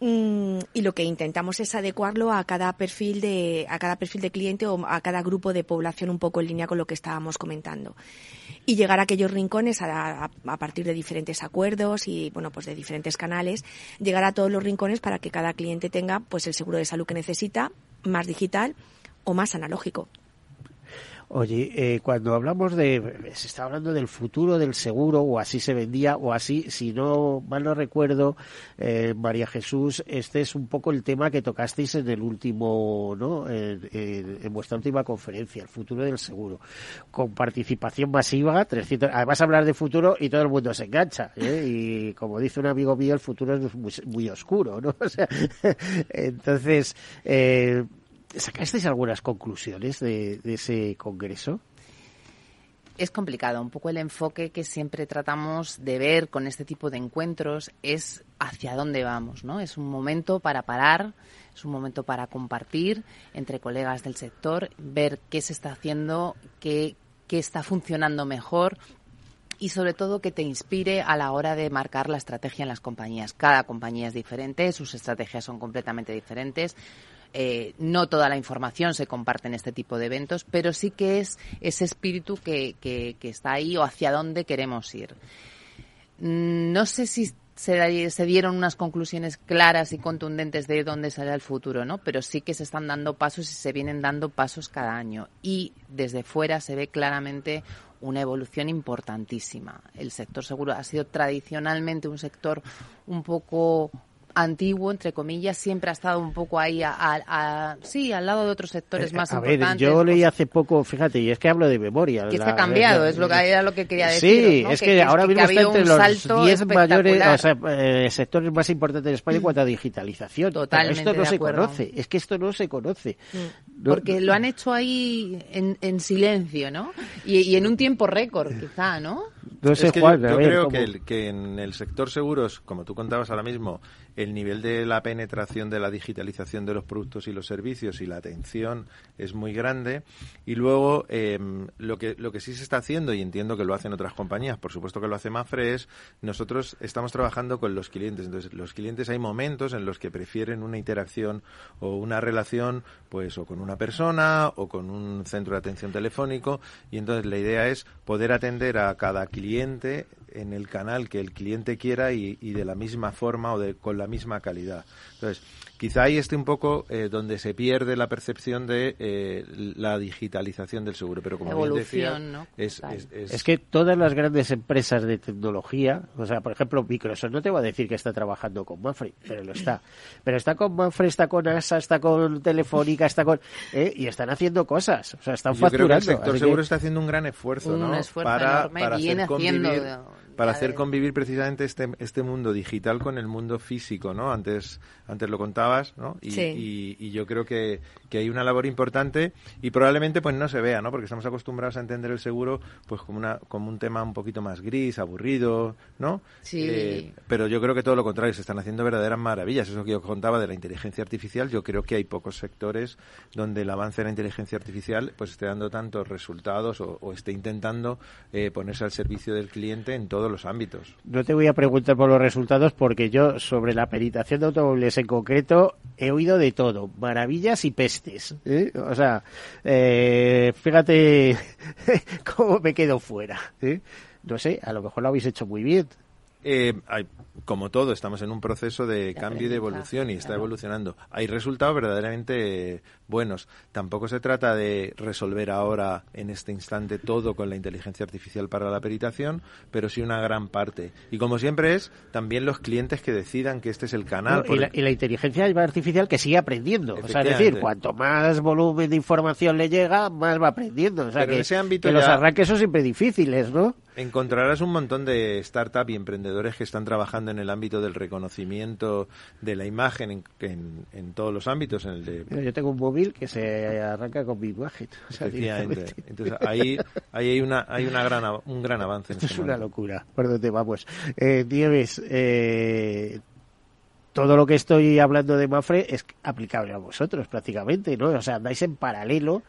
Speaker 13: Mm, y lo que intentamos es adecuarlo a cada perfil de a cada perfil de cliente o a cada grupo de población un poco en línea con lo que estábamos comentando y llegar a aquellos rincones a, a, partir de diferentes acuerdos y bueno pues de diferentes canales llegar a todos los rincones para que cada cliente tenga pues el seguro de salud que necesita más digital o más analógico
Speaker 1: Oye, eh, cuando hablamos de, se está hablando del futuro del seguro, o así se vendía, o así, si no mal no recuerdo, eh, María Jesús, este es un poco el tema que tocasteis en el último, ¿no? En, vuestra última conferencia, el futuro del seguro, con participación masiva, 300, además hablar de futuro y todo el mundo se engancha, ¿eh? y como dice un amigo mío, el futuro es muy, muy oscuro, ¿no? O sea, entonces, eh, ¿Sacasteis algunas conclusiones de, ese congreso?
Speaker 2: Es complicado. Un poco el enfoque que siempre tratamos de ver con este tipo de encuentros es hacia dónde vamos, ¿no? Es un momento para parar, es un momento para compartir entre colegas del sector, ver qué se está haciendo, qué, está funcionando mejor, y sobre todo que te inspire a la hora de marcar la estrategia en las compañías. Cada compañía es diferente, sus estrategias son completamente diferentes. Eh, no toda la información se comparte en este tipo de eventos, pero sí que es ese espíritu que, está ahí o hacia dónde queremos ir. Mm, no sé si se, se, dieron unas conclusiones claras y contundentes de dónde sale el futuro, ¿no? Pero sí que se están dando pasos y se vienen dando pasos cada año. Y desde fuera se ve claramente una evolución importantísima. El sector seguro ha sido tradicionalmente un sector un poco antiguo, entre comillas, siempre ha estado un poco ahí, a, sí, al lado de otros sectores eh, más a Ver,
Speaker 1: yo leí hace poco, fíjate, y es que hablo de memoria.
Speaker 2: Y es que ha cambiado, es lo que, era lo que quería decir.
Speaker 1: Sí, es que, ahora mismo está entre los 10 mayores, o sea, eh, sectores más importantes de España en cuanto a digitalización. Totalmente esto no se conoce, es que esto no se conoce.
Speaker 2: Mm. Porque lo han hecho ahí en, en silencio, ¿no? Y, y en un tiempo récord, quizá, ¿no?
Speaker 12: yo, creo que, que, en el sector seguros, como tú contabas ahora mismo, el nivel de la penetración de la digitalización de los productos y los servicios y la atención es muy grande. Y luego, em, lo, que, lo que sí se está haciendo, y entiendo que lo hacen otras compañías, por supuesto que lo hace Mafre, es nosotros estamos trabajando con los clientes. Entonces, los clientes hay momentos en los que prefieren una interacción o una relación, pues, o con una persona o con un centro de atención telefónico. Y entonces la idea es poder atender a cada cliente en el canal que el cliente quiera y, de la misma forma o de, con la misma calidad. Entonces, quizá ahí esté un poco eh, donde se pierde la percepción de eh, la digitalización del seguro. Pero como bien decía, es,
Speaker 1: es, que todas las grandes empresas de tecnología, o sea, por ejemplo, Microsoft, no te voy a decir que está trabajando con Manfred, pero lo está. Pero está con Manfred, está con ASA, está con Telefónica, está con... Eh, y están haciendo cosas, o sea, están facturando.
Speaker 12: el sector seguro está haciendo un gran esfuerzo, ¿no? para, para hacer convivir para hacer convivir precisamente este, este mundo digital con el mundo físico, ¿no? Antes, antes lo contabas, ¿no? Y, y, yo creo que, que, hay una labor importante y probablemente pues no se vea, ¿no? Porque estamos acostumbrados a entender el seguro pues como, una, como un tema un poquito más gris, aburrido, ¿no?
Speaker 11: Sí.
Speaker 12: Eh, pero yo creo que todo lo contrario, se están haciendo verdaderas maravillas. Eso que yo contaba de la inteligencia artificial, yo creo que hay pocos sectores donde el avance de la inteligencia artificial pues esté dando tantos resultados o, esté intentando eh, ponerse al servicio del cliente en todo los ámbitos.
Speaker 1: No te voy a preguntar por los resultados porque yo sobre la peritación de automóviles en concreto he oído de todo, maravillas y pestes. ¿eh? O sea, eh, fíjate cómo me quedo fuera. ¿eh? No sé, a lo mejor lo habéis hecho muy bien.
Speaker 12: Eh, hay, como todo, estamos en un proceso de cambio y de evolución y está evolucionando. Hay resultados verdaderamente buenos. Tampoco se trata de resolver ahora, en este instante, todo con la inteligencia artificial para la peritación, pero sí una gran parte. Y como siempre es, también los clientes que decidan que este es el canal.
Speaker 1: y, la, inteligencia artificial que sigue aprendiendo. O sea, es decir, cuanto más volumen de información le llega, más va aprendiendo. O sea, que,
Speaker 12: ese ámbito
Speaker 1: los arranques son siempre difíciles, ¿no?
Speaker 12: Encontrarás un montón de startups y emprendedores que están trabajando en el ámbito del reconocimiento de la imagen en, en, todos los ámbitos. En el de...
Speaker 1: Yo tengo un móvil que se arranca con Big
Speaker 12: Entonces ahí, ahí hay una hay una gran un gran avance.
Speaker 1: Esto es una locura. Por donde vamos. Eh, Nieves, eh, todo lo que estoy hablando de Mafre es aplicable a vosotros prácticamente, ¿no? O sea, andáis en paralelo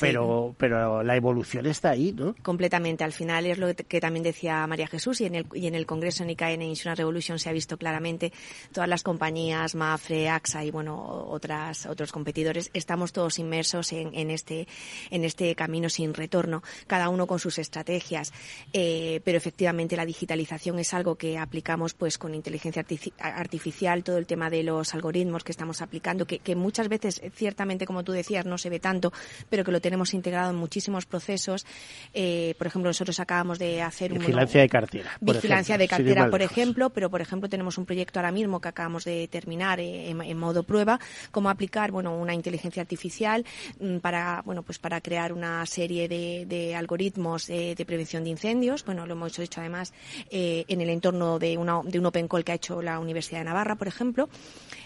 Speaker 1: pero, pero la evolución está ahí, ¿no?
Speaker 13: Completamente. Al final es lo que también decía María Jesús y en el, y en el Congreso NICAE en Insurance Revolution se ha visto claramente todas las compañías, Mafre, AXA y bueno, otras, otros competidores, estamos todos inmersos en, en este, en este camino sin retorno, cada uno con sus estrategias. Eh, pero efectivamente la digitalización es algo que aplicamos pues con inteligencia artificial, todo el tema de los algoritmos que estamos aplicando, que, que muchas veces, ciertamente, como tú decías, no se ve tanto, pero que lo tenemos integrado en muchísimos procesos. Eh, por ejemplo, nosotros acabamos de hacer
Speaker 1: vigilancia de cartera.
Speaker 13: Vigilancia de cartera, por ejemplo, pero por ejemplo tenemos un proyecto ahora mismo que acabamos de terminar eh, en, modo prueba, cómo aplicar bueno una inteligencia artificial mm, para bueno pues para crear una serie de, algoritmos de prevención de incendios. Bueno, lo hemos hecho además eh, en el entorno de, una, de un open call que ha hecho la Universidad de Navarra, por ejemplo.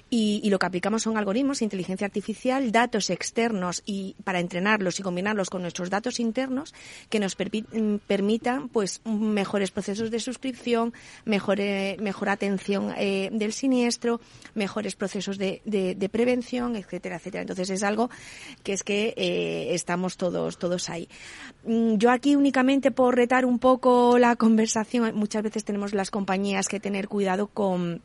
Speaker 13: Y, lo que aplicamos son algoritmos, inteligencia artificial, datos externos y para entrenarlos y combinarlos con nuestros datos internos que nos mm, permitan pues mejores procesos de suscripción, mejor, mejor atención eh, del siniestro, mejores procesos de, de, prevención, etcétera, etcétera. Entonces es algo que es que eh, estamos todos todos ahí. Mm, yo aquí únicamente por retar un poco la conversación, muchas veces tenemos las compañías que tener cuidado con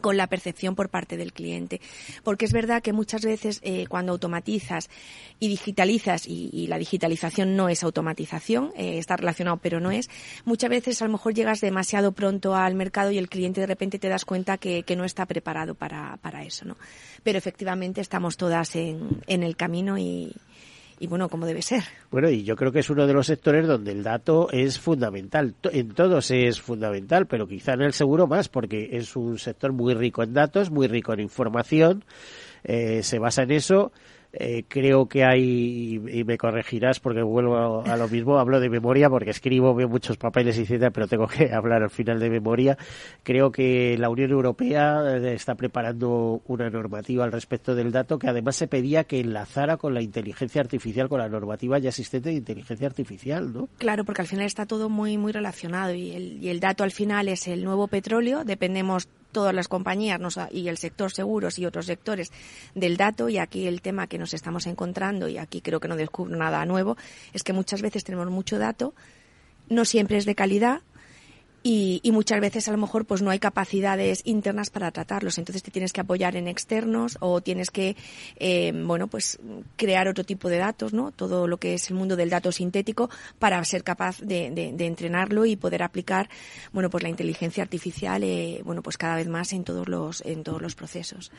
Speaker 13: con la percepción por parte del cliente. Porque es verdad que muchas veces eh, cuando automatizas y digitalizas, y, la digitalización no es automatización, eh, está relacionado pero no es, muchas veces a lo mejor llegas demasiado pronto al mercado y el cliente de repente te das cuenta que, que no está preparado para, para eso. ¿no? Pero efectivamente estamos todas en, en el camino y, y bueno, como debe ser.
Speaker 1: Bueno, y yo creo que es uno de los sectores donde el dato es fundamental. En todos es fundamental, pero quizá en el seguro más, porque es un sector muy rico en datos, muy rico en información, eh, se basa en eso eh, creo que hay, y me corregirás porque vuelvo a, lo mismo, hablo de memoria porque escribo, veo muchos papeles, etcétera, pero tengo que hablar al final de memoria. Creo que la Unión Europea eh, está preparando una normativa al respecto del dato que además se pedía que enlazara con la inteligencia artificial, con la normativa ya existente de inteligencia artificial, ¿no?
Speaker 13: Claro, porque al final está todo muy, muy relacionado y el, y el dato al final es el nuevo petróleo, dependemos todas las compañías y el sector seguros y otros sectores del dato y aquí el tema que nos estamos encontrando y aquí creo que no descubro nada nuevo es que muchas veces tenemos mucho dato, no siempre es de calidad y, y, muchas veces a lo mejor pues no hay capacidades internas para tratarlos. Entonces te tienes que apoyar en externos o tienes que eh, bueno pues crear otro tipo de datos no todo lo que es el mundo del dato sintético para ser capaz de, de, de entrenarlo y poder aplicar bueno pues la inteligencia artificial eh, bueno pues cada vez más en todos los en todos los procesos.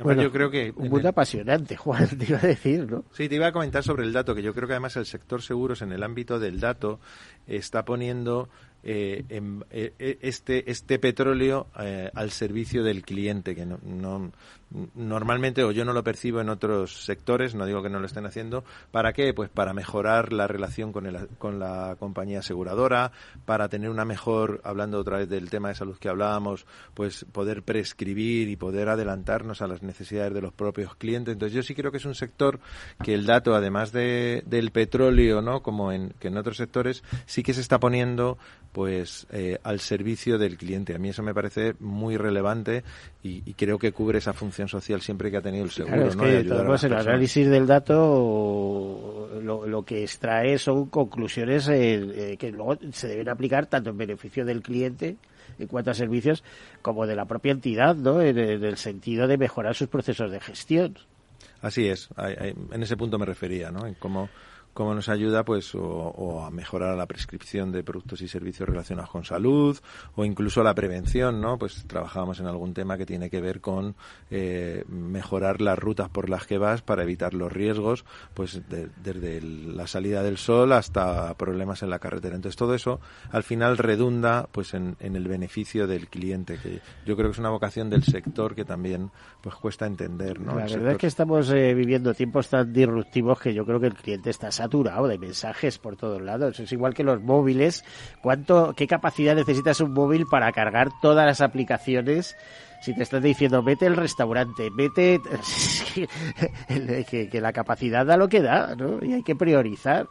Speaker 1: Bueno, yo creo que un mundo apasionante, Juan, te iba a decir, ¿no?
Speaker 12: Sí, te iba a comentar sobre el dato, que yo creo que además el sector seguros en el ámbito del dato está poniendo eh, en, eh, eh, este, este petróleo eh, al servicio del cliente, que no, no, normalmente, o yo no lo percibo en otros sectores, no digo que no lo estén haciendo, ¿para qué? Pues para mejorar la relación con, el, con la compañía aseguradora, para tener una mejor, hablando otra vez del tema de salud que hablábamos, pues poder prescribir y poder adelantarnos a las necesidades de los propios clientes. Entonces yo sí creo que es un sector que el dato, además de, del petróleo, ¿no? Como en, que en otros sectores, sí que se está poniendo pues eh, al servicio del cliente. A mí eso me parece muy relevante y, y, creo que cubre esa función social siempre que ha tenido el seguro. Claro,
Speaker 1: es ¿no? que el análisis del dato lo, lo, que extrae son conclusiones eh, eh, que luego se deben aplicar tanto en beneficio del cliente en cuanto a servicios como de la propia entidad, ¿no? En, en el sentido de mejorar sus procesos de gestión.
Speaker 12: Así es, en ese punto me refería, ¿no? En cómo cómo nos ayuda pues o, o, a mejorar la prescripción de productos y servicios relacionados con salud o incluso la prevención no pues trabajábamos en algún tema que tiene que ver con eh, mejorar las rutas por las que vas para evitar los riesgos pues de, desde el, la salida del sol hasta problemas en la carretera. Entonces todo eso al final redunda pues en, en, el beneficio del cliente que yo creo que es una vocación del sector que también pues cuesta entender no
Speaker 1: la verdad sector... es que estamos eh, viviendo tiempos tan disruptivos que yo creo que el cliente está de mensajes por todos lados. Es igual que los móviles. ¿Cuánto, qué capacidad necesitas un móvil para cargar todas las aplicaciones? Si te están diciendo, vete el restaurante, vete... que, que la capacidad da lo que da, ¿no? Y hay que priorizar.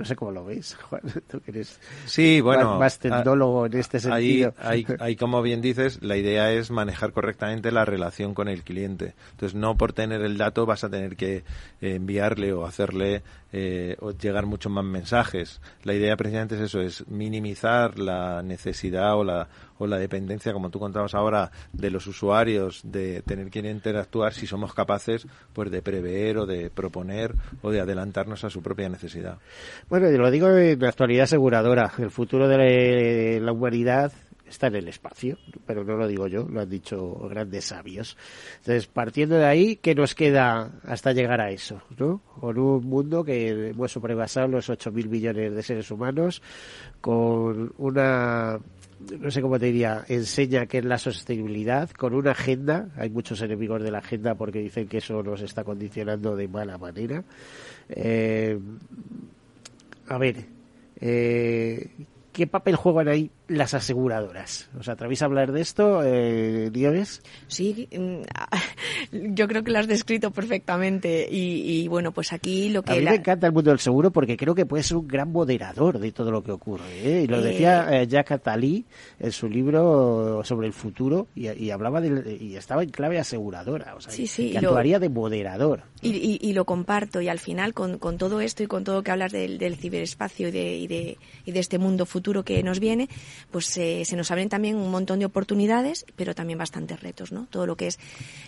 Speaker 1: No sé cómo lo ves, Juan, tú que eres
Speaker 12: sí, bueno,
Speaker 1: más, tendólogo en este sentido.
Speaker 12: Ahí, ahí, ahí, como bien dices, la idea es manejar correctamente la relación con el cliente. Entonces, no por tener el dato vas a tener que enviarle o hacerle eh, o llegar muchos más mensajes. La idea precisamente es eso, es minimizar la necesidad o la, o la dependencia, como tú contabas ahora, de los usuarios, de tener que interactuar si somos capaces pues de prever o de proponer o de adelantarnos a su propia necesidad.
Speaker 1: Bueno, lo digo en la actualidad aseguradora, el futuro de la humanidad está en el espacio, pero no lo digo yo, lo han dicho grandes sabios. Entonces, partiendo de ahí, ¿qué nos queda hasta llegar a eso? ¿no? Con un mundo que hemos sobrepasado los 8.000 millones de seres humanos, con una no sé cómo te diría, enseña que es la sostenibilidad, con una agenda, hay muchos enemigos de la agenda porque dicen que eso nos está condicionando de mala manera. Eh, a ver, eh, ¿qué papel juegan ahí las aseguradoras? ¿Os atrevéis a hablar de esto, eh?
Speaker 13: Sí, mm, yo creo que lo has descrito perfectamente y, y bueno, pues aquí lo que...
Speaker 1: A mí
Speaker 13: la...
Speaker 1: me encanta el mundo del seguro porque creo que puede ser un gran moderador de todo lo que ocurre. ¿eh? Y lo decía eh, Jack Attali en su libro sobre el futuro y, y hablaba de, y estaba en clave aseguradora, o sea,
Speaker 13: sí, sí,
Speaker 1: que actuaría lo... de moderador.
Speaker 13: Y, y, y, lo comparto y al final con, con, todo esto y con todo que hablas del, del ciberespacio y de, y, de, y de este mundo futuro que nos viene, pues eh, se nos abren también un montón de oportunidades, pero también bastantes retos, ¿no? Todo lo que es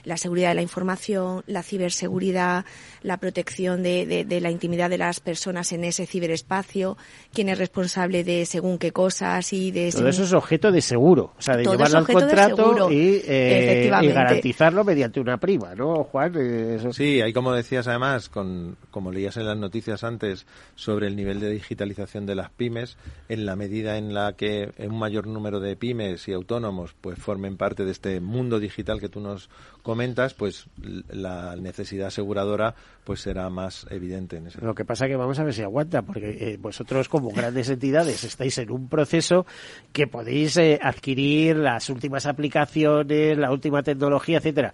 Speaker 13: la seguridad de la información, la ciberseguridad, la protección de, de, de la intimidad de las personas en ese ciberespacio, quién es responsable de según qué cosas y de...
Speaker 1: Todo según... eso es objeto de seguro, o sea, de todo llevarlo al contrato y, eh, y, garantizarlo mediante una prima, ¿no, Juan?
Speaker 12: Eso... Sí, hay como decías además, con, como leías en las noticias antes, sobre el nivel de digitalización de las pymes, en la medida en la que un mayor número de pymes y autónomos pues formen parte de este mundo digital que tú nos comentas, pues la necesidad aseguradora pues será más evidente en ese
Speaker 1: Lo que pasa que vamos a ver si aguanta, porque eh, vosotros como grandes entidades estáis en un proceso que podéis eh, adquirir las últimas aplicaciones, la última tecnología, etcétera,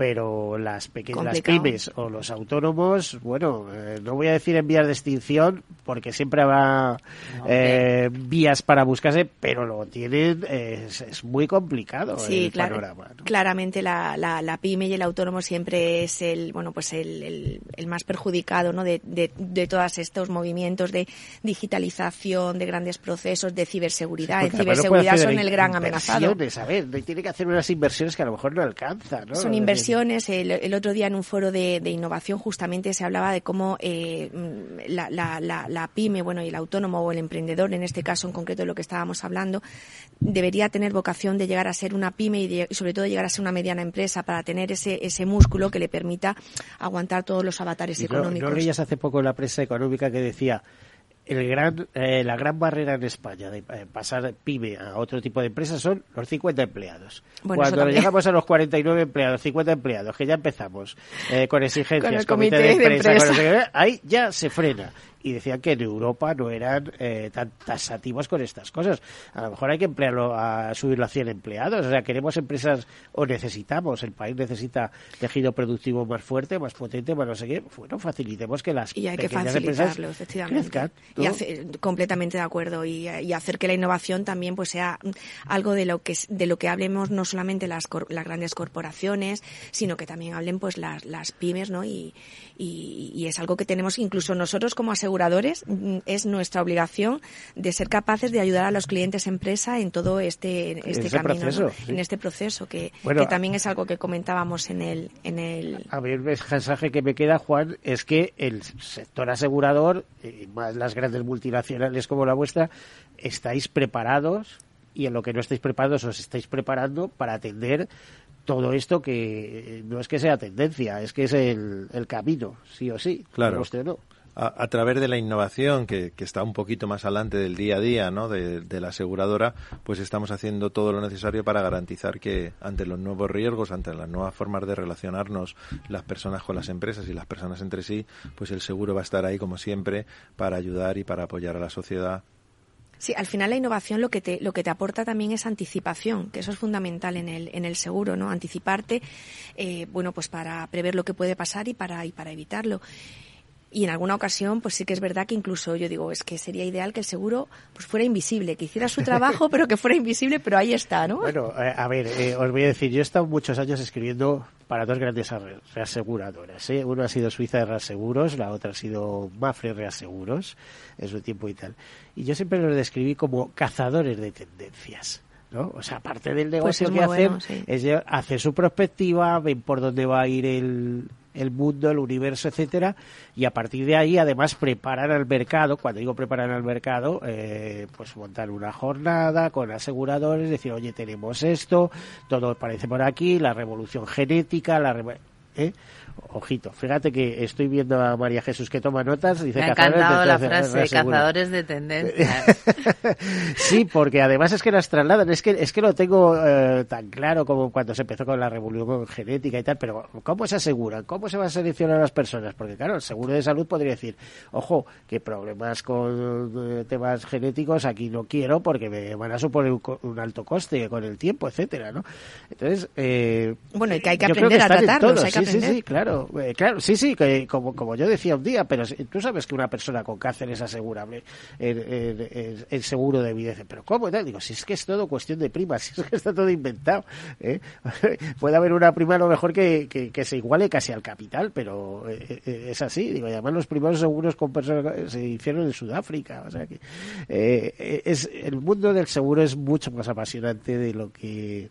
Speaker 1: pero las pequeñas pymes o los autónomos, bueno, eh, no voy a decir en vías de extinción, porque siempre habrá vías para buscarse, pero lo tienen, es, muy complicado
Speaker 13: sí, Claramente la, la, pyme y el autónomo siempre es el, bueno, pues el el más perjudicado ¿no? de, de, todos estos movimientos de digitalización, de grandes procesos, de ciberseguridad. en ciberseguridad son el gran amenazado.
Speaker 1: A ver, tiene que hacer unas inversiones que a lo mejor no alcanza. ¿no?
Speaker 13: Son inversiones. El, otro día en un foro de, innovación justamente se hablaba de cómo eh, la, la, la, pyme, bueno, y el autónomo o el emprendedor, en este caso en concreto de lo que estábamos hablando, debería tener vocación de llegar a ser una pyme y, sobre todo llegar a ser una mediana empresa para tener ese, ese músculo que le permita aguantar todos los avatares económicos.
Speaker 1: ¿No leías hace poco en la prensa económica que decía el gran, eh, la gran barrera en España de eh, pasar PYME a otro tipo de empresas son los 50 empleados. Cuando llegamos a los 49 empleados, 50 empleados, que ya empezamos eh, con exigencias, comité, de empresa, ahí ya se frena y decían que en Europa no eran eh, tan tasativos con estas cosas. A lo mejor hay que emplearlo a subirlo a 100 empleados. O sea, queremos empresas o necesitamos, el país necesita tejido productivo más fuerte, más potente, más no sé qué. Bueno, facilitemos que las
Speaker 13: y hay que facilitarlo, efectivamente. y completamente de acuerdo y, hacer que la innovación también pues sea algo de lo que de lo que hablemos no solamente las, las grandes corporaciones, sino que también hablen pues las, las pymes, ¿no? Y, y, es algo que tenemos incluso nosotros como aseguradores, mm, es nuestra obligación de ser capaces de ayudar a los clientes empresa en todo este, este camino, en este proceso, que, también es algo que comentábamos en el... En el...
Speaker 1: A ver, el mensaje que me queda, Juan, es que el sector asegurador, y más las grandes multinacionales como la vuestra, estáis preparados y en lo que no estáis preparados os estáis preparando para atender todo esto que no es que sea tendencia, es que es el, camino, sí o sí.
Speaker 12: Claro.
Speaker 1: Usted no.
Speaker 12: A, través de la innovación que, está un poquito más adelante del día a día ¿no? de, la aseguradora, pues estamos haciendo todo lo necesario para garantizar que ante los nuevos riesgos, ante las nuevas formas de relacionarnos las personas con las empresas y las personas entre sí, pues el seguro va a estar ahí como siempre para ayudar y para apoyar a la sociedad
Speaker 13: Sí, al final la innovación lo que te, lo que te aporta también es anticipación, que eso es fundamental en el, en el seguro, ¿no? Anticiparte, eh, bueno, pues para prever lo que puede pasar y para, y para evitarlo. Y en alguna ocasión, pues sí que es verdad que incluso yo digo, es que sería ideal que el seguro pues fuera invisible, que hiciera su trabajo, pero que fuera invisible, pero ahí está, ¿no?
Speaker 1: Bueno, eh, a ver, eh, os voy a decir, yo he estado muchos años escribiendo para dos grandes reaseguradoras. ¿eh? Uno ha sido Suiza de Reaseguros, la otra ha sido Mafre Reaseguros, en su tiempo y tal. Y yo siempre los describí como cazadores de tendencias. ¿No? O sea, aparte del pues negocio que hacen, es hacer su perspectiva, ven por dónde va a ir el, el mundo, el universo, etcétera, y a partir de ahí además preparar al mercado, cuando digo preparar al mercado, eh, pues montar una jornada con aseguradores, decir, oye, tenemos esto, todo parece por aquí, la revolución genética, la ¿eh? Ojito, fíjate que estoy viendo a María Jesús que toma notas. Dice,
Speaker 11: Me ha encantado la frase, cazadores de tendencias.
Speaker 1: sí, porque además es que las trasladan. Es que, es que lo tengo eh, tan claro como cuando se empezó con la revolución genética y tal, pero ¿cómo se aseguran? ¿Cómo se van a seleccionar a las personas? Porque claro, el seguro de salud podría decir, ojo, que problemas con eh, temas genéticos aquí no quiero porque me van a suponer un, alto coste con el tiempo, etcétera, ¿no? Entonces, eh,
Speaker 13: bueno, y que hay que aprender a tratarlos, hay que
Speaker 1: sí, Sí, sí, claro, eh, claro, sí, sí, que como, como yo decía un día, pero tú sabes que una persona con cáncer es asegurable el, seguro de vida. Pero ¿cómo? Digo, si es que es todo cuestión de primas, si es que está todo inventado. ¿eh? Puede haber una prima a lo mejor que, que, se iguale casi al capital, pero eh, es así. Digo, además los primeros seguros con personas se hicieron en Sudáfrica. O sea que es, el mundo del seguro es mucho más apasionante de lo que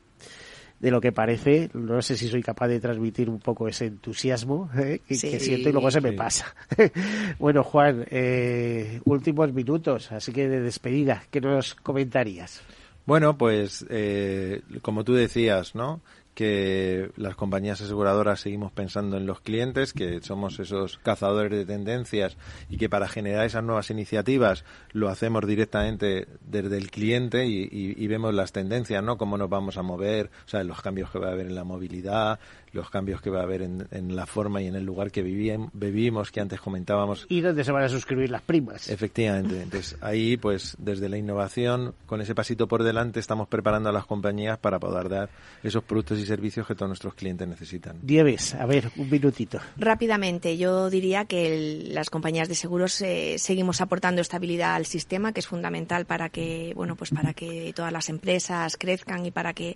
Speaker 1: de lo que parece. No sé si soy capaz de transmitir un poco ese entusiasmo ¿eh? que, siento y luego se me pasa. bueno, Juan, eh, últimos minutos, así que de despedida, ¿qué nos comentarías?
Speaker 12: Bueno, pues eh, como tú decías, ¿no? Que las compañías aseguradoras seguimos pensando en los clientes, que somos esos cazadores de tendencias y que para generar esas nuevas iniciativas lo hacemos directamente desde el cliente y, vemos las tendencias, ¿no? Cómo nos vamos a mover, o sea, los cambios que va a haber en la movilidad, los cambios que va a haber en, en la forma y en el lugar que vivimos, que antes comentábamos.
Speaker 1: Y dónde se van a suscribir las primas.
Speaker 12: Efectivamente. Entonces, ahí, pues, desde la innovación, con ese pasito por delante, estamos preparando a las compañías para poder dar esos productos y servicios que todos nuestros clientes necesitan.
Speaker 1: Dieves, a ver, un minutito.
Speaker 13: Rápidamente, yo diría que las compañías de seguros eh, seguimos aportando estabilidad al sistema, que es fundamental para que, bueno, pues para que todas las empresas crezcan y para que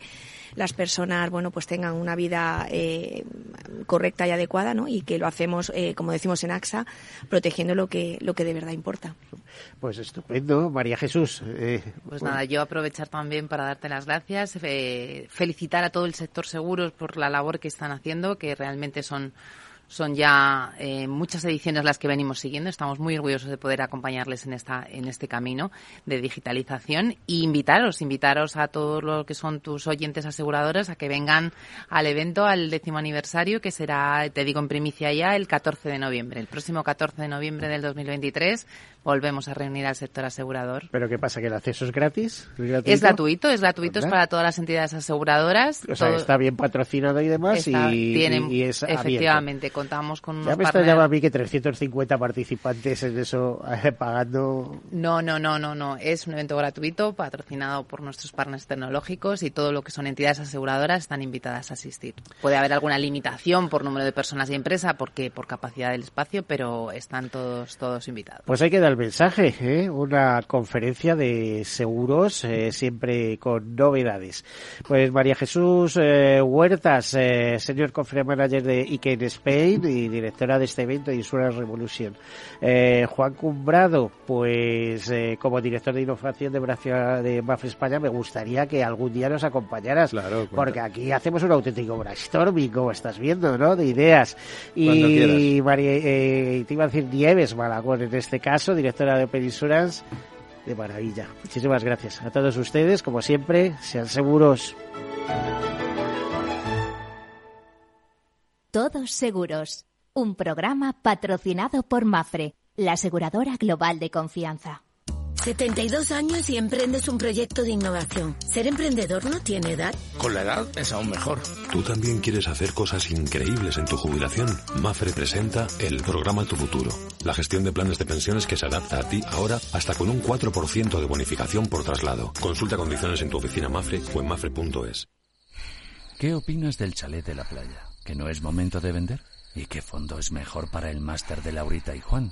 Speaker 13: las personas, bueno, pues tengan una vida eh, correcta y adecuada, ¿no? Y que lo hacemos, eh, como decimos en AXA, protegiendo lo que, lo que de verdad importa.
Speaker 1: Pues estupendo, María Jesús.
Speaker 2: Eh, pues nada, yo aprovechar también para darte las gracias, felicitar a todo el sector seguros por la labor que están haciendo, que realmente son son ya eh, muchas ediciones las que venimos siguiendo. Estamos muy orgullosos de poder acompañarles en esta en este camino de digitalización y invitaros, invitaros a todos los que son tus oyentes aseguradoras a que vengan al evento, al décimo aniversario, que será, te digo en primicia ya, el 14 de noviembre. El próximo 14 de noviembre del 2023 volvemos a reunir al sector asegurador.
Speaker 1: ¿Pero qué pasa? ¿Que el acceso es gratis?
Speaker 2: ¿Es gratuito? Es gratuito, es, para todas las entidades aseguradoradas.
Speaker 1: O sea, está bien patrocinado y demás y,
Speaker 2: tienen,
Speaker 1: y, es
Speaker 2: Efectivamente, contamos con unos
Speaker 1: Ya me extrañaba a mí que 350 participantes en eso eh, pagando...
Speaker 2: No, no, no, no, no. Es un evento gratuito patrocinado por nuestros partners tecnológicos y todo lo que son entidades aseguradoras están invitadas a asistir. Puede haber alguna limitación por número de personas y empresa porque por capacidad del espacio, pero están todos todos invitados.
Speaker 1: Pues hay que dar el mensaje, ¿eh? una conferencia de seguros eh, siempre con novedades. Pues María Jesús eh, Huertas, eh, Senior Conference Manager de IKEA Spain y directora de este evento Insurance Revolution. Juan Cumbrado, pues como director de innovación de, de Mafre España me gustaría que algún día nos acompañaras,
Speaker 12: claro,
Speaker 1: porque aquí hacemos un auténtico brainstorming, como estás viendo, ¿no? De ideas. Y María, te iba a decir Nieves Malagón en este caso, directora de Open Insurance. De maravilla. Muchísimas gracias a todos ustedes. Como siempre, sean seguros.
Speaker 14: Todos seguros. Un programa patrocinado por Mafre, la aseguradora global de confianza.
Speaker 15: 72 años y emprendes un proyecto de innovación. ¿Ser emprendedor no tiene edad?
Speaker 16: Con la edad es aún mejor.
Speaker 17: ¿Tú también quieres hacer cosas increíbles en tu jubilación? Mafre presenta el programa Tu Futuro. La gestión de planes de pensiones que se adapta a ti ahora hasta con un 4% de bonificación por traslado. Consulta condiciones en tu oficina Mafre o en mafre.es.
Speaker 5: ¿Qué opinas del chalet de la playa? ¿Que no es momento de vender? ¿Y qué fondo es mejor para el máster de Laurita y Juan?